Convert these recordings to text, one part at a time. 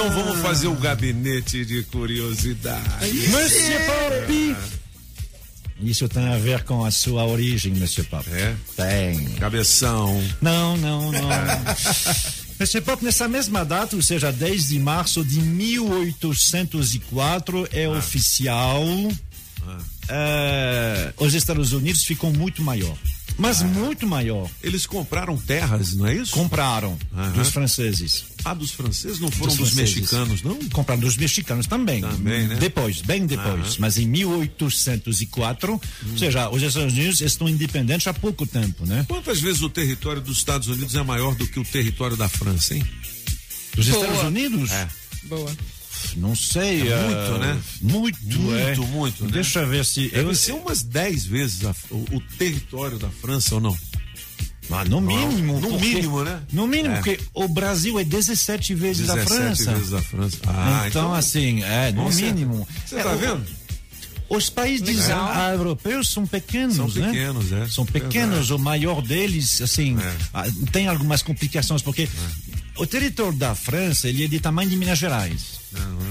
Então vamos fazer o gabinete de curiosidade. Monsieur Pop! Isso tem a ver com a sua origem, Monsieur Pop. É? Tem. Cabeção. Não, não, não. Monsieur Pop, nessa mesma data, ou seja, 10 de março de 1804, é oficial. eh, os Estados Unidos ficam muito maior. Mas muito maior. Eles compraram terras, não é isso? Compraram Aham. dos franceses. Ah, dos franceses, não foram Dos dos, mexicanos, não? Compraram dos mexicanos também. Também, né? Depois, bem depois. Mas em 1804, Hum. ou seja, os Estados Unidos estão independentes há pouco tempo, né? Quantas vezes o território dos Estados Unidos é maior do que o território da França, hein? Dos Boa. Estados Unidos? É. Boa. Não sei. É eh, muito, né? Muito, Muito, é. muito, né? Deixa eu ver se. Deve Eu, ser umas 10 vezes a- o, o território da França ou não? Ah, no mínimo. No porque- mínimo, né? No mínimo, É. porque o Brasil é 17 vezes a 17 França. vezes a França. Ah, então, assim, é, no Bom, cê- mínimo. Você É, tá o- vendo? Os países ah, europeus são pequenos, São né? pequenos, é. São pequenos. O maior deles, assim, É. tem algumas complicações, porque o território da França, ele é de tamanho de Minas Gerais,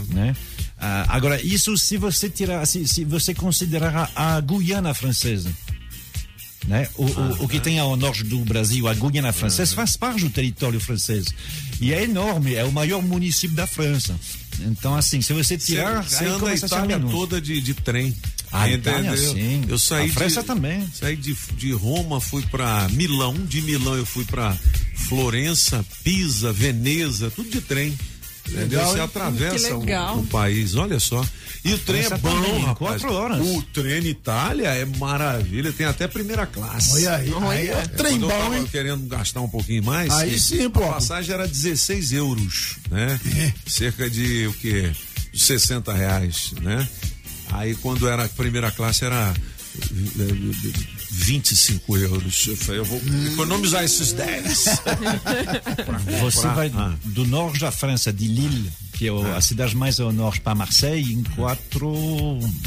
né? Ah, agora, isso se você tirar, se, se você considerar a, a Guiana francesa, né? O, o, o que tem ao norte do Brasil, a Guiana francesa, faz parte do território francês. E é enorme, é o maior município da França. Então, assim, se você tirar, Você anda a a Itália menos. toda de, de trem. A Itália, Entendeu? sim. Eu saí A França de, também. Saí de, de Roma, fui pra Milão. De Milão eu fui pra Florença, Pisa, Veneza, tudo de trem. Entendeu? Você atravessa o, o país, olha só. E o trem é bom, também, rapaz. quatro horas. O trem Itália é maravilha, tem até primeira classe. Olha aí, aí é trem Quando eu bom, tava hein? querendo gastar um pouquinho mais, Aí e sim, pô. a passagem era 16 euros, né? É. Cerca de o quê? 60 reais, né? Aí quando era a primeira classe era 25 euros. Eu falei, eu vou economizar esses 10. Você vai Ah. do norte da França, de Lille, que é a cidade mais ao norte, para Marseille, em quatro,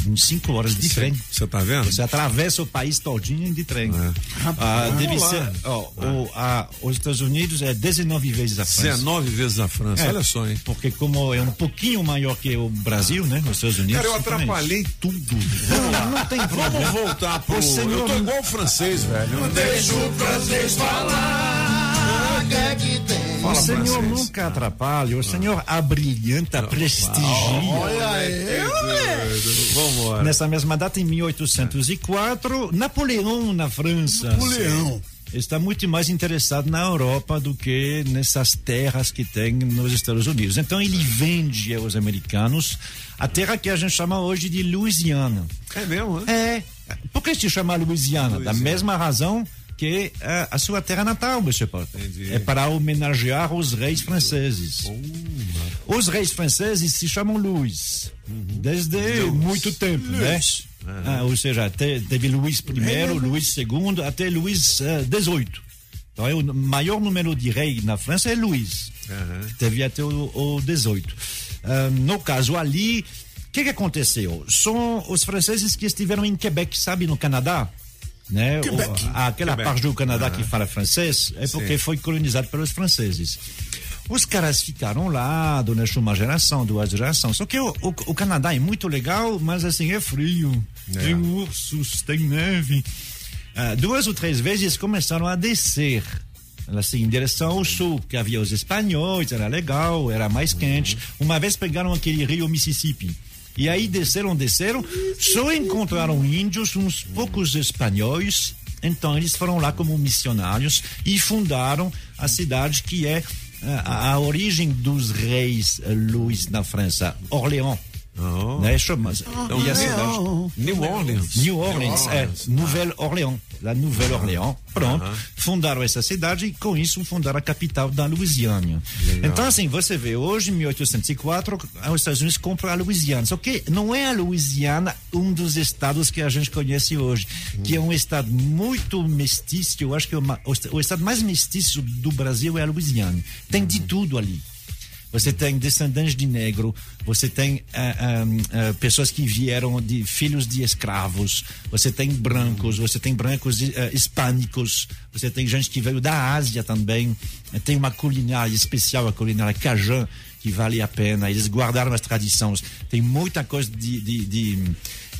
em cinco horas de trem. Você tá vendo? Você atravessa o país todinho de trem. É. Ah, deve Vamos lá. ser. ó, o- a- os Estados Unidos é 19 vezes a França. 19 vezes a França, É, olha só, hein? Porque como é um pouquinho maior que o Brasil, né? Os Estados Unidos. Cara, eu atrapalhei tudo. Não, não tem problema. Vamos voltar pro. O senhor- Eu tô igual o francês, velho. Deixa o francês falar. O que é que tem? O senhor francês. nunca atrapalha, o senhor abrilhanta, prestigia. Olha aí. Vamos lá. Nessa mesma data, em 1804, Napoleão na França. Napoleão. Está muito mais interessado na Europa do que nessas terras que tem nos Estados Unidos. Então ele vende aos americanos a terra que a gente chama hoje de Louisiana. É mesmo, né? É. Por que se chama Louisiana? Da Louisiana. mesma razão eh, a sua terra natal, monsieur. Entendi. É para homenagear os reis franceses. Os reis franceses se chamam Louis. Desde muito tempo, né? Ah, ou seja, te- teve Luís I, Luís II, até Luís XVIII. Então, é o maior número de reis na França é Luís. Teve até o, o 18. Ah, no caso ali, o que, que aconteceu? São os franceses que estiveram em Quebec, sabe, no Canadá? Né? Quebec. O- aquela Quebec. parte do Canadá que fala francês é porque foi colonizado pelos franceses. Os caras ficaram lá durante uma geração, duas gerações. Só que o, o, o Canadá é muito legal, mas assim é frio. Tem ursos, tem neve. Ah, duas ou três vezes começaram a descer assim, em direção ao sul, porque havia os espanhóis, era legal, era mais quente. Uma vez pegaram aquele rio Mississippi. E aí desceram, desceram, só encontraram índios, uns poucos espanhóis. Então eles foram lá como missionários e fundaram a cidade que é ah, a, a origem dos reis eh, Luís na França, Orléans. Oh. Né? Chama e a cidade. New Orleans. New Orleans, é, Nouvelle Orléans, la Nouvelle Orléans, pronto, fundaram essa cidade e com isso fundaram a capital da Louisiana. Então assim, você vê, hoje em 1804, os Estados Unidos compram a Louisiana, só que não é a Louisiana um dos estados que a gente conhece hoje, que é um estado muito mestiço, eu acho que é o, o est- o estado mais mestiço do Brasil é a Louisiana, tem de tudo ali. Você tem descendentes de negro, você tem ah, ah, ah, pessoas que vieram de filhos de escravos, você tem brancos, você tem brancos ah, hispânicos, você tem gente que veio da Ásia também. Tem uma culinária especial, a culinária cajun, que vale a pena. Eles guardaram as tradições. Tem muita coisa de, de, de,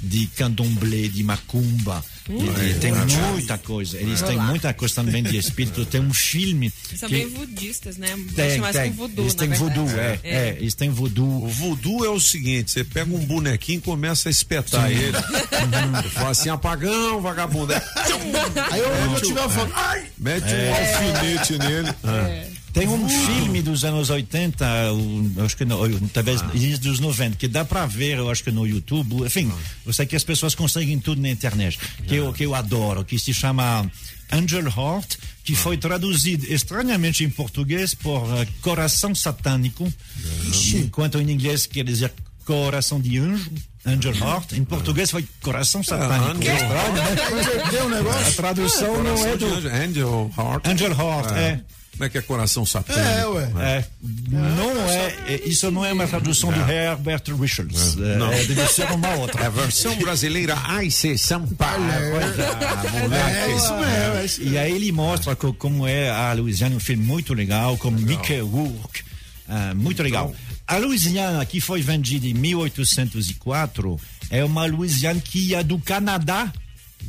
de candomblé, de macumba. de- tem muita coisa. Eles têm muita coisa também de espírito. Tem um filme. São que- bem voodistas, né? tem, mais tem. com voodoo, Eles têm voodoo, é, é. Eles têm voodoo. O voodoo é o seguinte: você pega um bonequinho e começa a espetar ele. Uhum. Fala assim, apagão, vagabundo. Aí, eu, eu tiver falando, ai! Mete É. um alfinete nele. Tem um filme dos anos 80, o- eu acho que no, ou talvez início dos 90, que dá para ver, eu acho que no YouTube. Enfim, eu sei que as pessoas conseguem tudo na internet, que, eu, que eu adoro, que se chama Angel Heart, que foi traduzido estranhamente em português por eh, Coração Satânico, enquanto em inglês quer dizer Coração de Anjo. Angel Heart, em português foi Coração Satânico. Angel Estranho, né? Perdeu o A negócio. tradução não é do. Angel Heart. Angel Heart, é. Como é que é coração satânico? É, ué. É, não é, é, isso não é uma tradução do Herbert Richards. É, Não. é, deve ser uma outra. É a versão brasileira Ai-C Sampaio. É isso mesmo, é isso E aí ele mostra co- como é a Louisiana, um filme muito legal, com Mickey Rourke, ah, muito legal. A Louisiana, que foi vendida em 1804, é uma Louisiana que ia do Canadá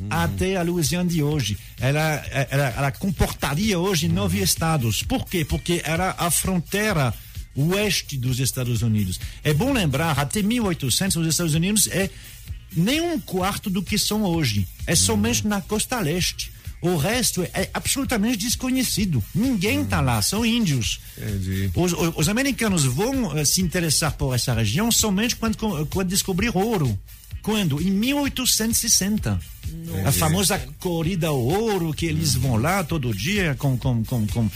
até a Louisiana de hoje. Ela, ela, ela comportaria hoje nove estados. Por quê? Porque era a fronteira oeste dos Estados Unidos. É bom lembrar, até 1800 os Estados Unidos é nem um quarto do que são hoje. É somente na costa leste. O resto é absolutamente desconhecido. Ninguém está lá, são índios. Os, os- os americanos vão eh, se interessar por essa região somente quando, quando descobrir ouro. Quando? Em 1860. A famosa corrida ao ouro, que eles vão lá todo dia com, com, com, com,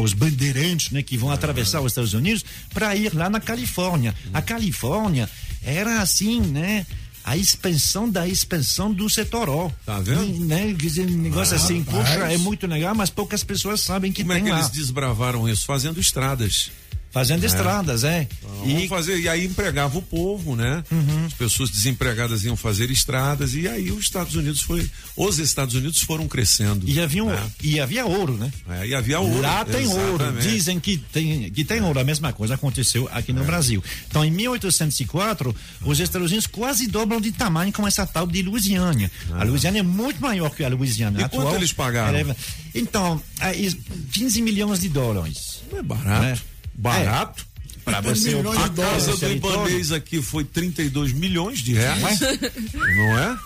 os, bandeirantes né, que vão atravessar os Estados Unidos para ir lá na Califórnia. A Califórnia era assim, né? A expansão da expansão do setoró. Tá vendo? E, né, dizer, um negócio assim, poxa, é muito legal, mas poucas pessoas sabem que Como é tem que lá. eles desbravaram isso? Fazendo estradas. Fazendo estradas, é. E fazer, e aí empregava o povo, né? As pessoas desempregadas iam fazer estradas e aí os Estados Unidos foi, os Estados Unidos foram crescendo. E havia, um, É. e havia ouro, né? É, e havia ouro. Lá tem ouro. Exatamente. Dizem que tem, que tem ouro. A mesma coisa aconteceu aqui É. no Brasil. Então, em 1804, os Estados Unidos quase dobram de tamanho com essa tal de Louisiana. A Louisiana é muito maior que a Louisiana E atual. quanto eles pagaram? Ela é- Então, aí, 15 milhões de dólares. Não é barato. É. Barato. Para você milhões de A casa do território. Ibanez aqui foi 32 milhões de reais. Não é?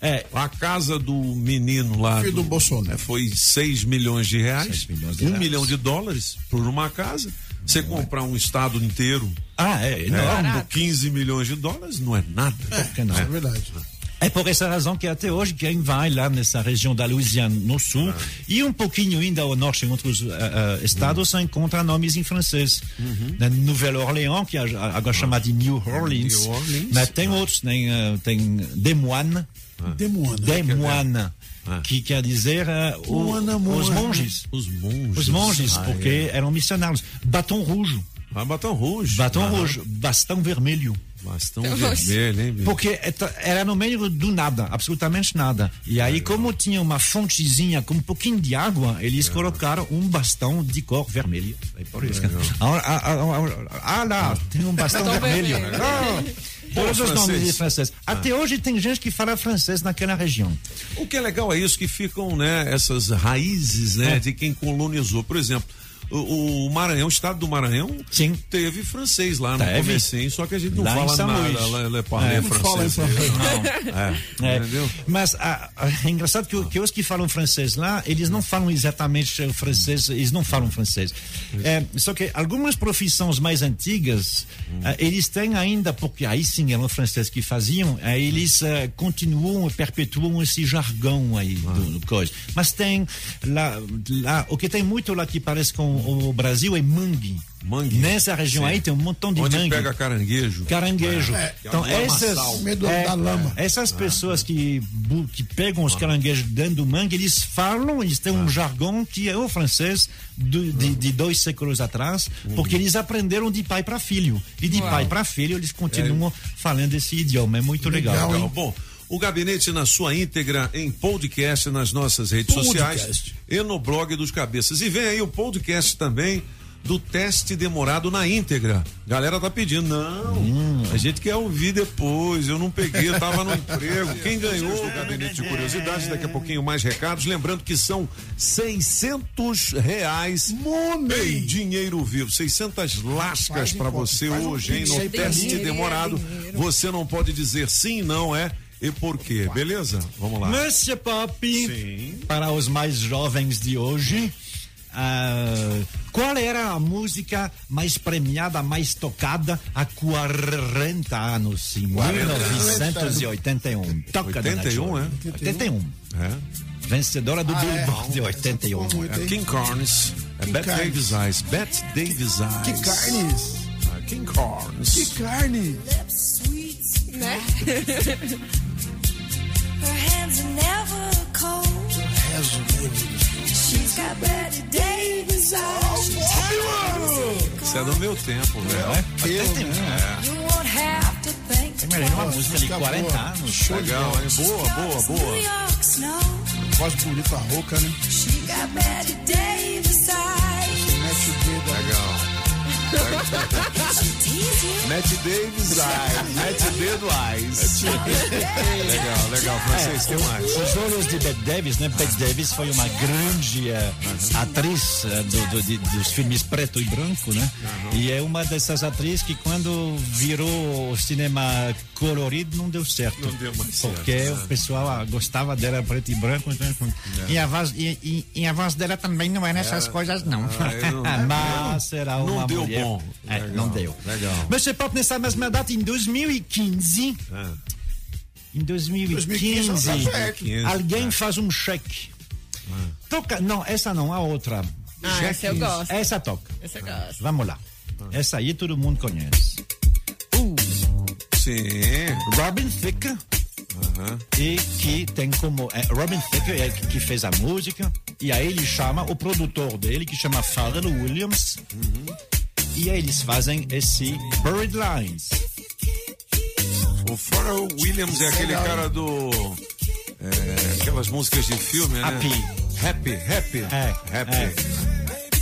É, A casa do menino lá. Filho do Bolsonaro. é, foi 6 milhões de reais. Seis milhões de um reais. milhão de dólares por uma casa. Você comprar um estado inteiro ah, é é, enorme. por 15 milhões de dólares não é nada. Que não? É verdade. É por essa razão que até hoje quem vai lá nessa região da Louisiana no sul Ah. e um pouquinho ainda ao norte em outros eh, eh, estados Uhum. encontra nomes em francês. Na Nouvelle-Orléans, que agora chamada de New Orleans, New Orleans. mas tem outros, tem, eh, tem Des Moines, Demônio. Des Moines, Ah. que quer dizer o- Moana, os monges. Os monges. Os monges, Ah, porque é. eram missionários. Batom rouge, Ah, batom roxo. batom Ah, rouge, bastão vermelho. Bastão vermelho, hein, bicho? Porque era no meio do nada, absolutamente nada. E aí, como tinha uma fontezinha com um pouquinho de água, eles colocaram um bastão de cor vermelha. É por isso. Ah, ah, ah, ah, ah, lá, tem um bastão vermelho. vermelho. Ah, todos os francês. nomes de francês. Até hoje tem gente que fala francês naquela região. O que é legal é isso que ficam, né, essas raízes, né, É. de quem colonizou. Por exemplo, o, o Maranhão, o estado do Maranhão, Sim. teve francês lá no comecinho, só que a gente não Lá fala nada. Luís. Lá, lá, parler É, não fala em francês. francês. É, É, entendeu? mas ah, ah, é engraçado que, que os que falam francês lá, eles não falam exatamente o francês, eles não falam francês. É, só que algumas profissões mais antigas, ah, eles têm ainda, porque aí sim eram francês que faziam, ah, eles ah, continuam e perpetuam esse jargão aí do, do coisa. Mas tem lá, lá, o que tem muito lá que parece com o Brasil é mangue. Mangue. Nessa região Sim. aí tem um montão de Onde mangue. pega caranguejo. Caranguejo. É, então, que é essas, da lama. essas pessoas que, que pegam os caranguejos dentro do mangue, eles falam, eles têm um jargão que é o francês do- de, de dois séculos atrás, porque eles aprenderam de pai para filho. E de Uau. pai para filho, eles continuam falando esse idioma. É muito legal. Legal? Bom, o gabinete na sua íntegra em podcast nas nossas redes Podcast. sociais e no blog dos cabeças. E vem aí o podcast também do teste demorado na íntegra. Galera tá pedindo, não, Hum. a gente quer ouvir depois, eu não peguei, eu tava no emprego. Quem ganhou o gabinete de curiosidades, daqui a pouquinho mais recados, lembrando que são 600 reais em dinheiro vivo, 600 lascas para você hoje, hein, no teste mim. demorado. Você não pode dizer sim, não é e por quê, beleza? Vamos lá. Monsieur Pop, Sim. para os mais jovens de hoje, ah, qual era a música mais premiada, mais tocada há 40 anos, em 1981? Toca, dona 81, Joy. é? 81. É. Vencedora do Ah, é? Billboard de 81. É King Carnes, é Bette Carnes. Davis Eyes, Bette Davis Eyes. Que carnes! Ah, King Carnes. Que carne! Né? Hands are never cold. She's got Betty Davis eyes. Isso é do meu tempo, velho. Eu, You won't have to think Imagina uma música de Música 40 boa. anos. Show Legal, hein? Boa, boa, boa. Voz bonita, rouca, né? She got Betty Davis eyes. Legal. Matt Davis Eyes. Matt Dedo Eyes. Legal, legal. Francês, tem mais. Os olhos de Bette Davis, né? Bette Davis foi uma grande eh, atriz eh, do- do- de- dos filmes preto e branco, né? E é uma dessas atrizes que quando virou o cinema colorido não deu certo. Não deu mais certo, Porque né? o pessoal ah, gostava dela preto e branco. Então, e, a voz, e, e- e a voz dela também não é nessas coisas, não. Ah, não- Mas será Não uma deu mulher. Bom. É, não deu. legal. Monsieur Pop, nessa mesma data, em 2015, Ah, em 2015, 2015 tá certo. 15, alguém ah. faz um cheque. Toca, não, essa não, a outra. Ah, essa eu gosto. Essa toca. Essa eu gosto. Vamos lá. Essa aí todo mundo conhece. Sim. Robin Thicke. E que tem como. é, Robin Thicke é que que fez a música. E aí ele chama o produtor dele, que chama Pharrell Williams. E aí eles fazem esse Buried Lines. O Pharrell Williams é aquele cara do. é, aquelas músicas de filme, né? Happy. Happy, happy. É, Happy.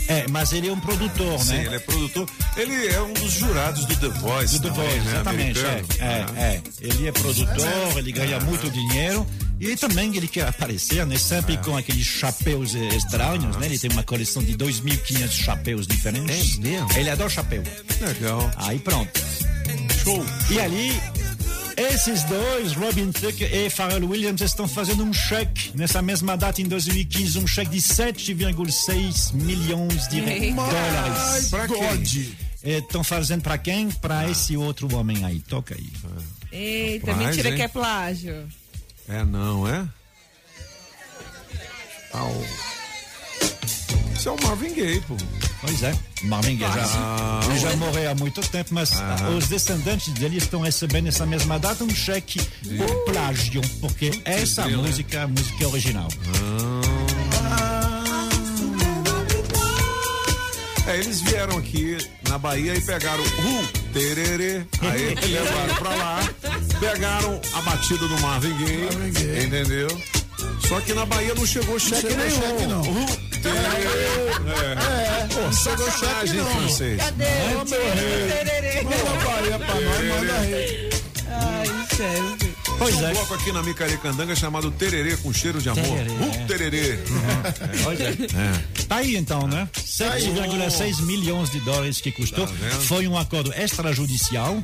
É, mas ele é um produtor, Sim, né? ele é produtor. Ele é um dos jurados do The Voice. Do The também, Voice, né? exatamente. Americano. É, é, é. Ele é produtor, ele ganha muito dinheiro. E também ele quer aparecer, né? Sempre com aqueles chapéus eh, estranhos, né? Ele tem uma coleção de 2.500 chapéus diferentes. É mesmo? Ele adora chapéu. Legal. Aí pronto. Show. E ali, esses dois, Robin Thicke e Pharrell Williams, estão fazendo um cheque nessa mesma data em 2015, um cheque de 7,6 milhões de dólares. Pra quem? God. Estão fazendo pra quem? Pra esse outro homem aí. Toca aí. Eita, Rapaz, mentira hein? que é plágio. É, não, é? Au. Isso é o Marvin Gaye, pô. Pois é, Marvin Gaye já, ele já morreu há muito tempo, mas ah, os descendentes dele estão recebendo essa mesma data um cheque por plágio, porque essa né? música é a música original. É, eles vieram aqui na Bahia e pegaram o tererê, aí levaram pra lá, pegaram a batida do Marvin Gaye, Marvin Gaye. entendeu? Só que na Bahia não chegou cheque chegou nenhum. cheque, não. Ru, tererê. É. Pô, sacanagem, não. francês. Cadê? Tererê. Manda Bahia pra nós, manda rei. Ai, chefe. Pois Tem um é. bloco aqui na Micaricandanga chamado Tererê com cheiro de amor. Tererê, Ru, é. tererê. Pois é. Tá aí então, né? 7,6 milhões de dólares que custou. Tá foi um acordo extrajudicial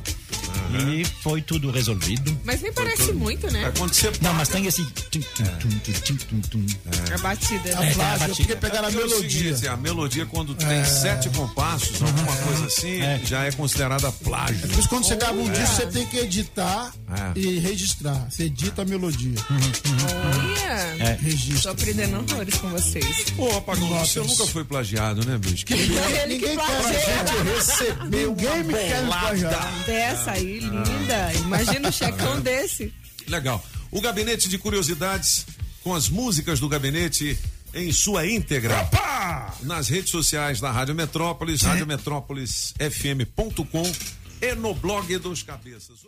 e foi tudo resolvido. Mas nem parece muito, né? É quando você Não, mas tem esse. tum, tum, tum, tum, tum, tum, tum. A batida. A né? plágio, batida. porque pegaram a É melodia. seguinte, a melodia, quando tem sete compassos, alguma coisa assim, É. já é considerada plágio. Por isso, quando você grava um disco, você tem que editar É. e registrar. Você edita a melodia. Olha. É. Tô Registra. aprendendo horrores com vocês. Pô, Apagão, você nunca foi plagiado, né, bicho? Que Ninguém quer receber Ninguém me quer plagiar. Dessa aí, linda. Imagina um checão desse. Legal. O Gabinete de Curiosidades, com as músicas do Gabinete em sua íntegra. Nas redes sociais da Rádio Metrópolis, radiometrópolisfm.com e no blog dos cabeças.